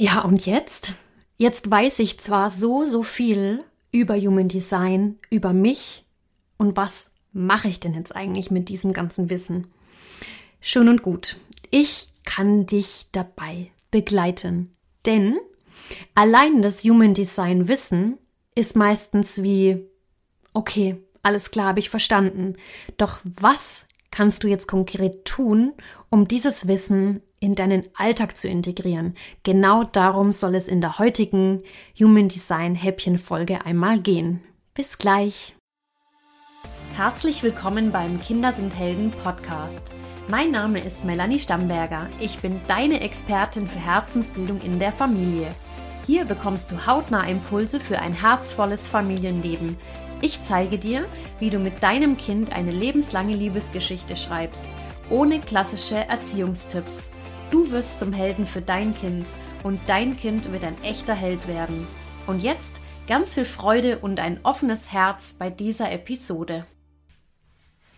Ja, und jetzt? Jetzt weiß ich zwar so, so viel über Human Design, über mich und was mache ich denn jetzt eigentlich mit diesem ganzen Wissen? Schön und gut. Ich kann dich dabei begleiten. Denn allein das Human Design Wissen ist meistens wie, okay, alles klar, habe ich verstanden. Doch was kannst du jetzt konkret tun, um dieses Wissen in deinen Alltag zu integrieren. Genau darum soll es in der heutigen Human Design Häppchen Folge einmal gehen. Bis gleich. Herzlich willkommen beim Kinder sind Helden Podcast. Mein Name ist Melanie Stamberger. Ich bin deine Expertin für Herzensbildung in der Familie. Hier bekommst du hautnah Impulse für ein herzvolles Familienleben. Ich zeige dir, wie du mit deinem Kind eine lebenslange Liebesgeschichte schreibst, ohne klassische Erziehungstipps. Du wirst zum Helden für dein Kind und dein Kind wird ein echter Held werden. Und jetzt ganz viel Freude und ein offenes Herz bei dieser Episode.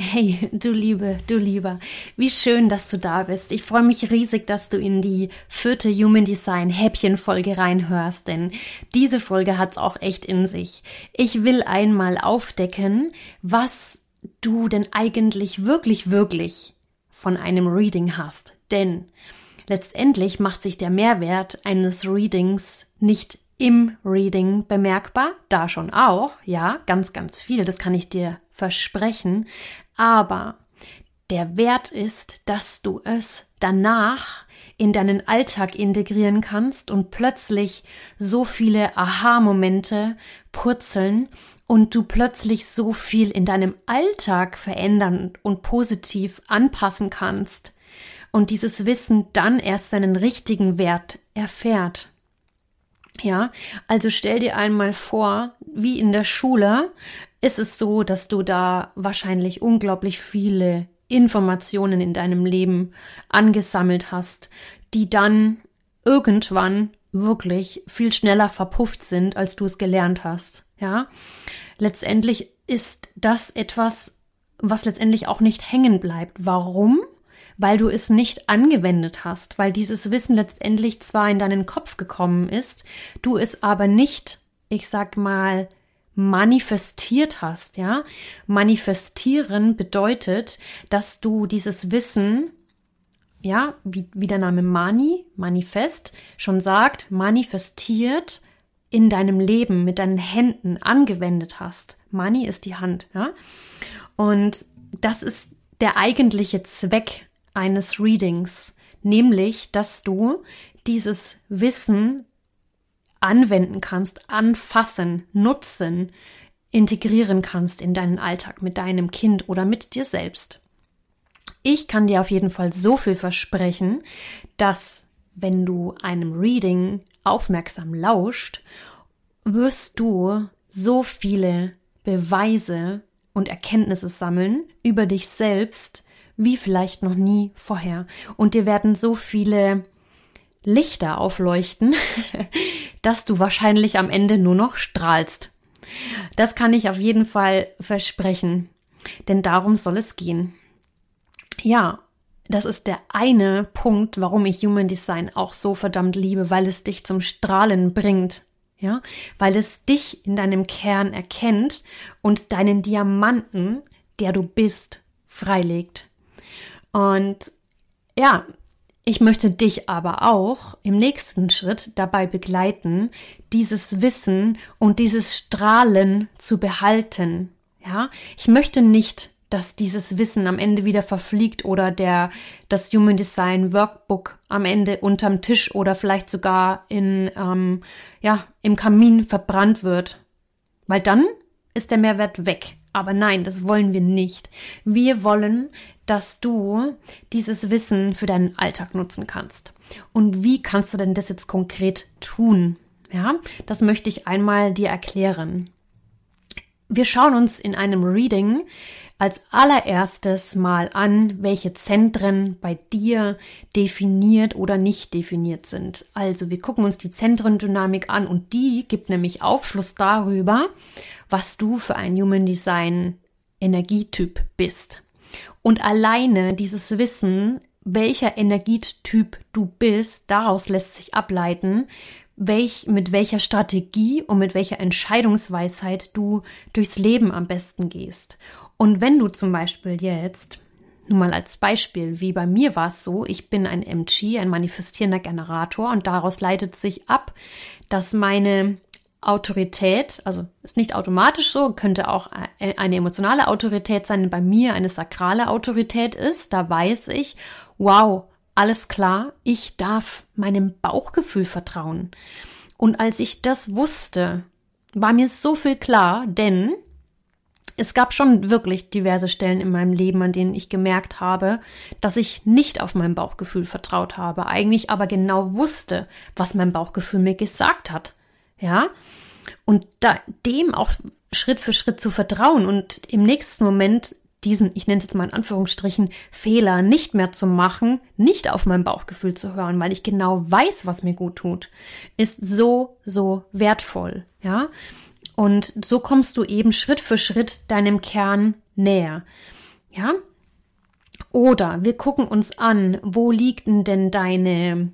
Hey, du Liebe, du Lieber, wie schön, dass du da bist. Ich freue mich riesig, dass du in die vierte Human Design Häppchen-Folge reinhörst, denn diese Folge hat's auch echt in sich. Ich will einmal aufdecken, was du denn eigentlich wirklich, wirklich von einem Reading hast. Denn Letztendlich macht sich der Mehrwert eines Readings nicht im Reading bemerkbar, da schon auch, ja, ganz, ganz viel, das kann ich dir versprechen, aber der Wert ist, dass du es danach in deinen Alltag integrieren kannst und plötzlich so viele Aha-Momente purzeln und du plötzlich so viel in deinem Alltag verändern und positiv anpassen kannst, und dieses Wissen dann erst seinen richtigen Wert erfährt. Ja, also stell dir einmal vor, wie in der Schule ist es so, dass du da wahrscheinlich unglaublich viele Informationen in deinem Leben angesammelt hast, die dann irgendwann wirklich viel schneller verpufft sind, als du es gelernt hast. Ja, letztendlich ist das etwas, was letztendlich auch nicht hängen bleibt. Warum? Weil du es nicht angewendet hast, weil dieses Wissen letztendlich zwar in deinen Kopf gekommen ist, du es aber nicht, ich sag mal, manifestiert hast, ja? Manifestieren bedeutet, dass du dieses Wissen, ja, wie, wie der Name Mani, Manifest, schon sagt, manifestiert in deinem Leben mit deinen Händen angewendet hast. Mani ist die Hand, ja? Und das ist der eigentliche Zweck eines Readings, nämlich, dass du dieses Wissen anwenden kannst, anfassen, nutzen, integrieren kannst in deinen Alltag mit deinem Kind oder mit dir selbst. Ich kann dir auf jeden Fall so viel versprechen, dass wenn du einem Reading aufmerksam lauscht, wirst du so viele Beweise und Erkenntnisse sammeln über dich selbst, wie vielleicht noch nie vorher. Und dir werden so viele Lichter aufleuchten, dass du wahrscheinlich am Ende nur noch strahlst. Das kann ich auf jeden Fall versprechen, denn darum soll es gehen. Ja, das ist der eine Punkt, warum ich Human Design auch so verdammt liebe, weil es dich zum Strahlen bringt. Ja, weil es dich in deinem Kern erkennt und deinen Diamanten, der du bist, freilegt. Und ja, ich möchte dich aber auch im nächsten Schritt dabei begleiten, dieses Wissen und dieses Strahlen zu behalten. Ja, ich möchte nicht, dass dieses Wissen am Ende wieder verfliegt oder der, das Human Design Workbook am Ende unterm Tisch oder vielleicht sogar in, ähm, ja, im Kamin verbrannt wird. Weil dann ist der Mehrwert weg. Aber nein, das wollen wir nicht. Wir wollen, dass du dieses Wissen für deinen Alltag nutzen kannst. Und wie kannst du denn das jetzt konkret tun? Ja, das möchte ich einmal dir erklären. Wir schauen uns in einem Reading als allererstes mal an, welche Zentren bei dir definiert oder nicht definiert sind. Also wir gucken uns die Zentrendynamik an und die gibt nämlich Aufschluss darüber, was du für ein Human Design Energietyp bist. Und alleine dieses Wissen welcher Energietyp du bist, daraus lässt sich ableiten, welch, mit welcher Strategie und mit welcher Entscheidungsweisheit du durchs Leben am besten gehst. Und wenn du zum Beispiel jetzt, nur mal als Beispiel, wie bei mir war es so, ich bin ein MG, ein manifestierender Generator und daraus leitet sich ab, dass meine Autorität, also ist nicht automatisch so, könnte auch eine emotionale Autorität sein, bei mir eine sakrale Autorität ist, da weiß ich, wow, alles klar, ich darf meinem Bauchgefühl vertrauen. Und als ich das wusste, war mir so viel klar, denn es gab schon wirklich diverse Stellen in meinem Leben, an denen ich gemerkt habe, dass ich nicht auf mein Bauchgefühl vertraut habe, eigentlich aber genau wusste, was mein Bauchgefühl mir gesagt hat. Ja? Und da, dem auch Schritt für Schritt zu vertrauen und im nächsten Moment diesen, ich nenne es jetzt mal in Anführungsstrichen, Fehler nicht mehr zu machen, nicht auf mein Bauchgefühl zu hören, weil ich genau weiß, was mir gut tut, ist so, so wertvoll, ja. Und so kommst du eben Schritt für Schritt deinem Kern näher, ja. Oder wir gucken uns an, wo liegen denn deine,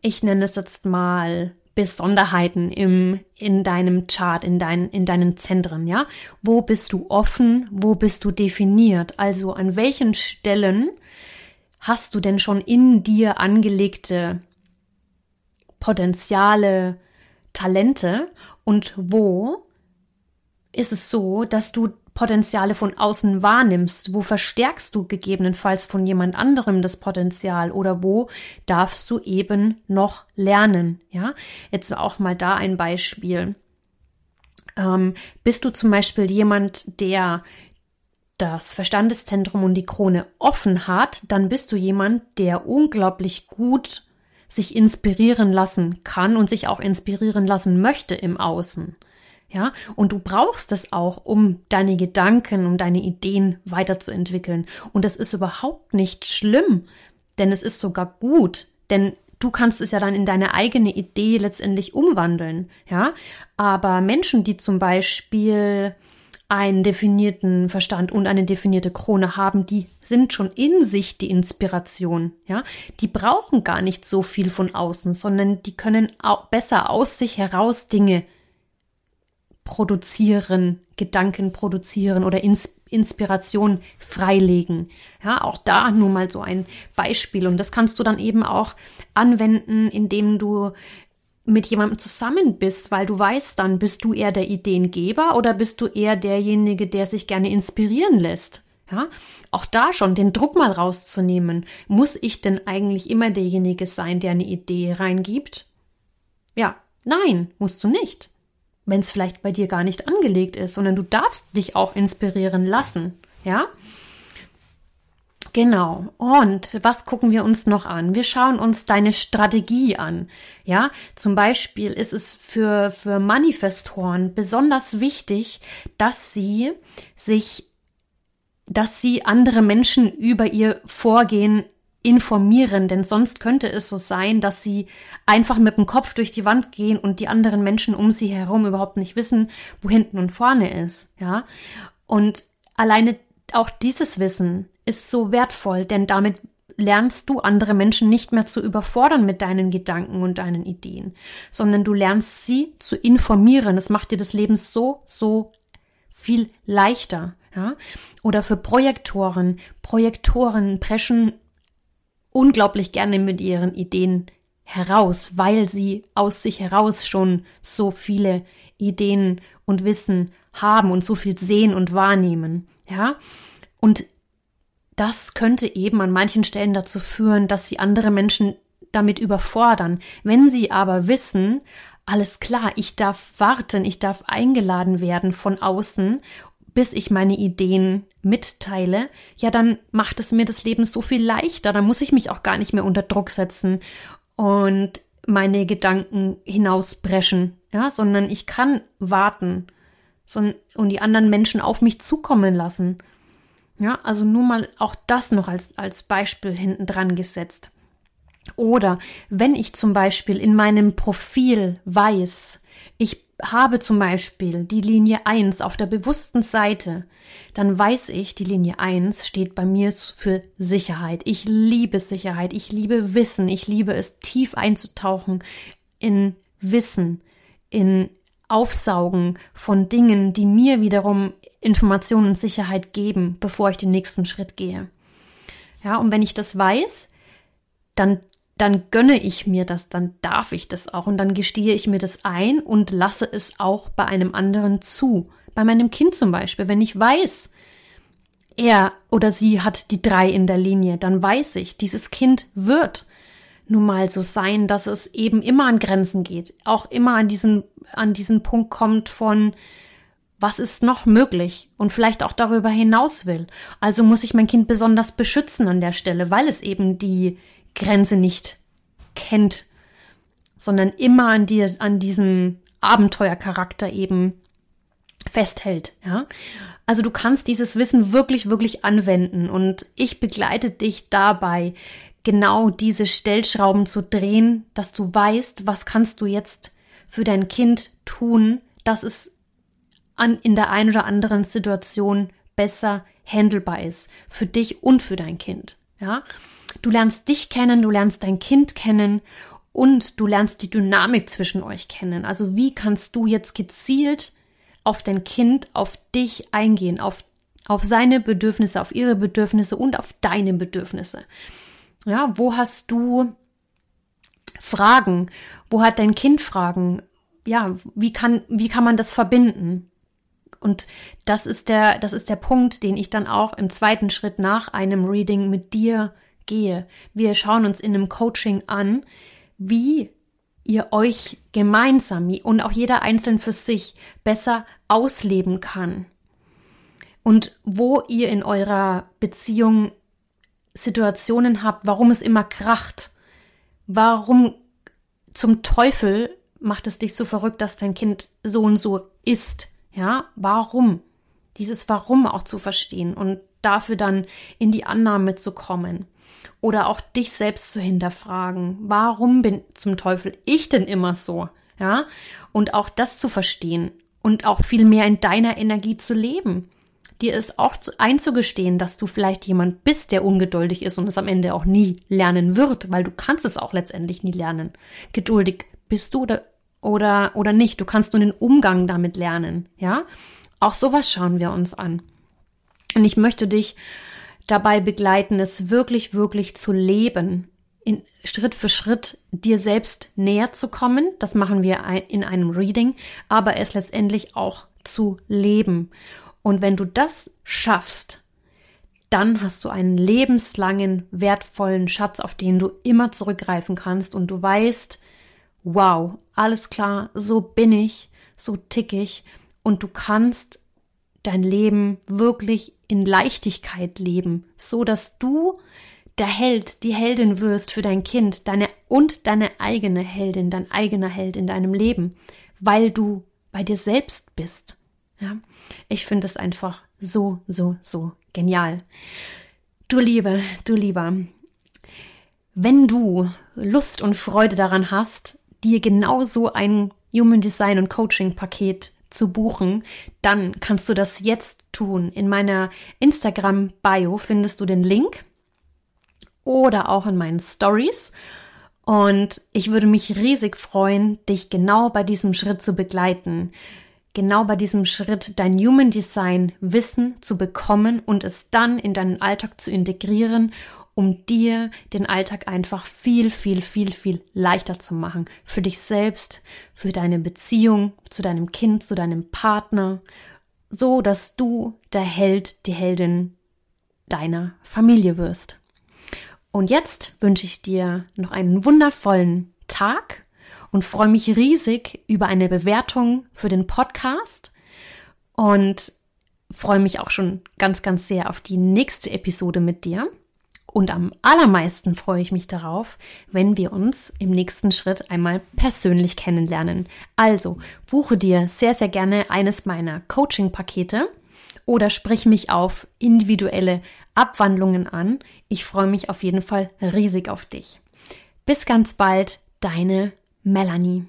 ich nenne es jetzt mal Besonderheiten im, in deinem Chart, in, dein, in deinen Zentren, ja? Wo bist du offen? Wo bist du definiert? Also an welchen Stellen hast du denn schon in dir angelegte Potenziale, Talente und wo ist es so, dass du Potenziale von außen wahrnimmst? Wo verstärkst du gegebenenfalls von jemand anderem das Potenzial oder wo darfst du eben noch lernen? Ja, jetzt auch mal da ein Beispiel. Ähm, bist du zum Beispiel jemand, der das Verstandeszentrum und die Krone offen hat, dann bist du jemand, der unglaublich gut sich inspirieren lassen kann und sich auch inspirieren lassen möchte im Außen. Ja, und du brauchst es auch, um deine Gedanken, um deine Ideen weiterzuentwickeln. Und das ist überhaupt nicht schlimm, denn es ist sogar gut, denn du kannst es ja dann in deine eigene Idee letztendlich umwandeln. Ja, aber Menschen, die zum Beispiel einen definierten Verstand und eine definierte Krone haben, die sind schon in sich die Inspiration, ja. Die brauchen gar nicht so viel von außen, sondern die können auch besser aus sich heraus Dinge produzieren, Gedanken produzieren oder Ins Inspiration freilegen. Ja, auch da nur mal so ein Beispiel. Und das kannst du dann eben auch anwenden, indem du mit jemandem zusammen bist, weil du weißt dann, bist du eher der Ideengeber oder bist du eher derjenige, der sich gerne inspirieren lässt? Ja, auch da schon den Druck mal rauszunehmen. Muss ich denn eigentlich immer derjenige sein, der eine Idee reingibt? Ja, nein, musst du nicht wenn es vielleicht bei dir gar nicht angelegt ist, sondern du darfst dich auch inspirieren lassen, ja? Genau. Und was gucken wir uns noch an? Wir schauen uns deine Strategie an. Ja, zum Beispiel ist es für, für Manifestoren besonders wichtig, dass sie sich, dass sie andere Menschen über ihr Vorgehen informieren, denn sonst könnte es so sein, dass sie einfach mit dem Kopf durch die Wand gehen und die anderen Menschen um sie herum überhaupt nicht wissen, wo hinten und vorne ist, ja? Und alleine auch dieses Wissen ist so wertvoll, denn damit lernst du andere Menschen nicht mehr zu überfordern mit deinen Gedanken und deinen Ideen, sondern du lernst sie zu informieren. Das macht dir das Leben so, so viel leichter. Ja? Oder für Projektoren. Projektoren preschen unglaublich gerne mit ihren Ideen heraus, weil sie aus sich heraus schon so viele Ideen und Wissen haben und so viel sehen und wahrnehmen. Ja, und das könnte eben an manchen Stellen dazu führen, dass sie andere Menschen damit überfordern. Wenn sie aber wissen, alles klar, ich darf warten, ich darf eingeladen werden von außen bis ich meine Ideen mitteile, ja, dann macht es mir das Leben so viel leichter. Dann muss ich mich auch gar nicht mehr unter Druck setzen und meine Gedanken hinausbrechen, ja, sondern ich kann warten und die anderen Menschen auf mich zukommen lassen. Ja, also nur mal auch das noch als, als Beispiel hinten dran gesetzt. Oder wenn ich zum Beispiel in meinem Profil weiß, ich habe zum Beispiel die Linie 1 auf der bewussten Seite, dann weiß ich, die Linie 1 steht bei mir für Sicherheit. Ich liebe Sicherheit, ich liebe Wissen, ich liebe es tief einzutauchen in Wissen, in Aufsaugen von Dingen, die mir wiederum Informationen und Sicherheit geben, bevor ich den nächsten Schritt gehe. Ja, und wenn ich das weiß, dann dann gönne ich mir das, dann darf ich das auch und dann gestehe ich mir das ein und lasse es auch bei einem anderen zu. Bei meinem Kind zum Beispiel, wenn ich weiß, er oder sie hat die drei in der Linie, dann weiß ich, dieses Kind wird nun mal so sein, dass es eben immer an Grenzen geht, auch immer an diesen, an diesen Punkt kommt von, was ist noch möglich und vielleicht auch darüber hinaus will. Also muss ich mein Kind besonders beschützen an der Stelle, weil es eben die Grenze nicht kennt, sondern immer an, die, an diesem Abenteuercharakter eben festhält, ja. Also du kannst dieses Wissen wirklich, wirklich anwenden und ich begleite dich dabei, genau diese Stellschrauben zu drehen, dass du weißt, was kannst du jetzt für dein Kind tun, dass es an, in der einen oder anderen Situation besser handelbar ist. Für dich und für dein Kind, ja. Du lernst dich kennen, du lernst dein Kind kennen und du lernst die Dynamik zwischen euch kennen. Also wie kannst du jetzt gezielt auf dein Kind, auf dich eingehen, auf, auf seine Bedürfnisse, auf ihre Bedürfnisse und auf deine Bedürfnisse. Ja, wo hast du Fragen? Wo hat dein Kind Fragen? Ja, wie kann, wie kann man das verbinden? Und das ist der, das ist der Punkt, den ich dann auch im zweiten Schritt nach einem Reading mit dir gehe. Wir schauen uns in einem Coaching an, wie ihr euch gemeinsam und auch jeder einzeln für sich besser ausleben kann. Und wo ihr in eurer Beziehung Situationen habt, warum es immer kracht. Warum zum Teufel macht es dich so verrückt, dass dein Kind so und so ist? Ja, warum? Dieses Warum auch zu verstehen und dafür dann in die Annahme zu kommen oder auch dich selbst zu hinterfragen. Warum bin zum Teufel ich denn immer so? Ja, und auch das zu verstehen und auch viel mehr in deiner Energie zu leben. Dir ist auch einzugestehen, dass du vielleicht jemand bist, der ungeduldig ist und es am Ende auch nie lernen wird, weil du kannst es auch letztendlich nie lernen. Geduldig bist du oder, oder, oder nicht. Du kannst nur den Umgang damit lernen. Ja, auch sowas schauen wir uns an. Und ich möchte dich dabei begleiten, es wirklich, wirklich zu leben, in, Schritt für Schritt dir selbst näher zu kommen. Das machen wir in einem Reading, aber es letztendlich auch zu leben. Und wenn du das schaffst, dann hast du einen lebenslangen, wertvollen Schatz, auf den du immer zurückgreifen kannst und du weißt, wow, alles klar, so bin ich, so tick ich und du kannst dein Leben wirklich in Leichtigkeit leben, so dass du der Held, die Heldin wirst für dein Kind, deine und deine eigene Heldin, dein eigener Held in deinem Leben, weil du bei dir selbst bist. Ja, ich finde es einfach so, so, so genial. Du Liebe, du Lieber, wenn du Lust und Freude daran hast, dir genauso ein Human Design und Coaching Paket zu buchen, dann kannst du das jetzt tun. In meiner Instagram-Bio findest du den Link oder auch in meinen Stories. Und ich würde mich riesig freuen, dich genau bei diesem Schritt zu begleiten. Genau bei diesem Schritt dein Human Design Wissen zu bekommen und es dann in deinen Alltag zu integrieren um dir den Alltag einfach viel, viel, viel, viel leichter zu machen. Für dich selbst, für deine Beziehung zu deinem Kind, zu deinem Partner, so dass du der Held, die Heldin deiner Familie wirst. Und jetzt wünsche ich dir noch einen wundervollen Tag und freue mich riesig über eine Bewertung für den Podcast und freue mich auch schon ganz, ganz sehr auf die nächste Episode mit dir. Und am allermeisten freue ich mich darauf, wenn wir uns im nächsten Schritt einmal persönlich kennenlernen. Also buche dir sehr, sehr gerne eines meiner Coaching-Pakete oder sprich mich auf individuelle Abwandlungen an. Ich freue mich auf jeden Fall riesig auf dich. Bis ganz bald, deine Melanie.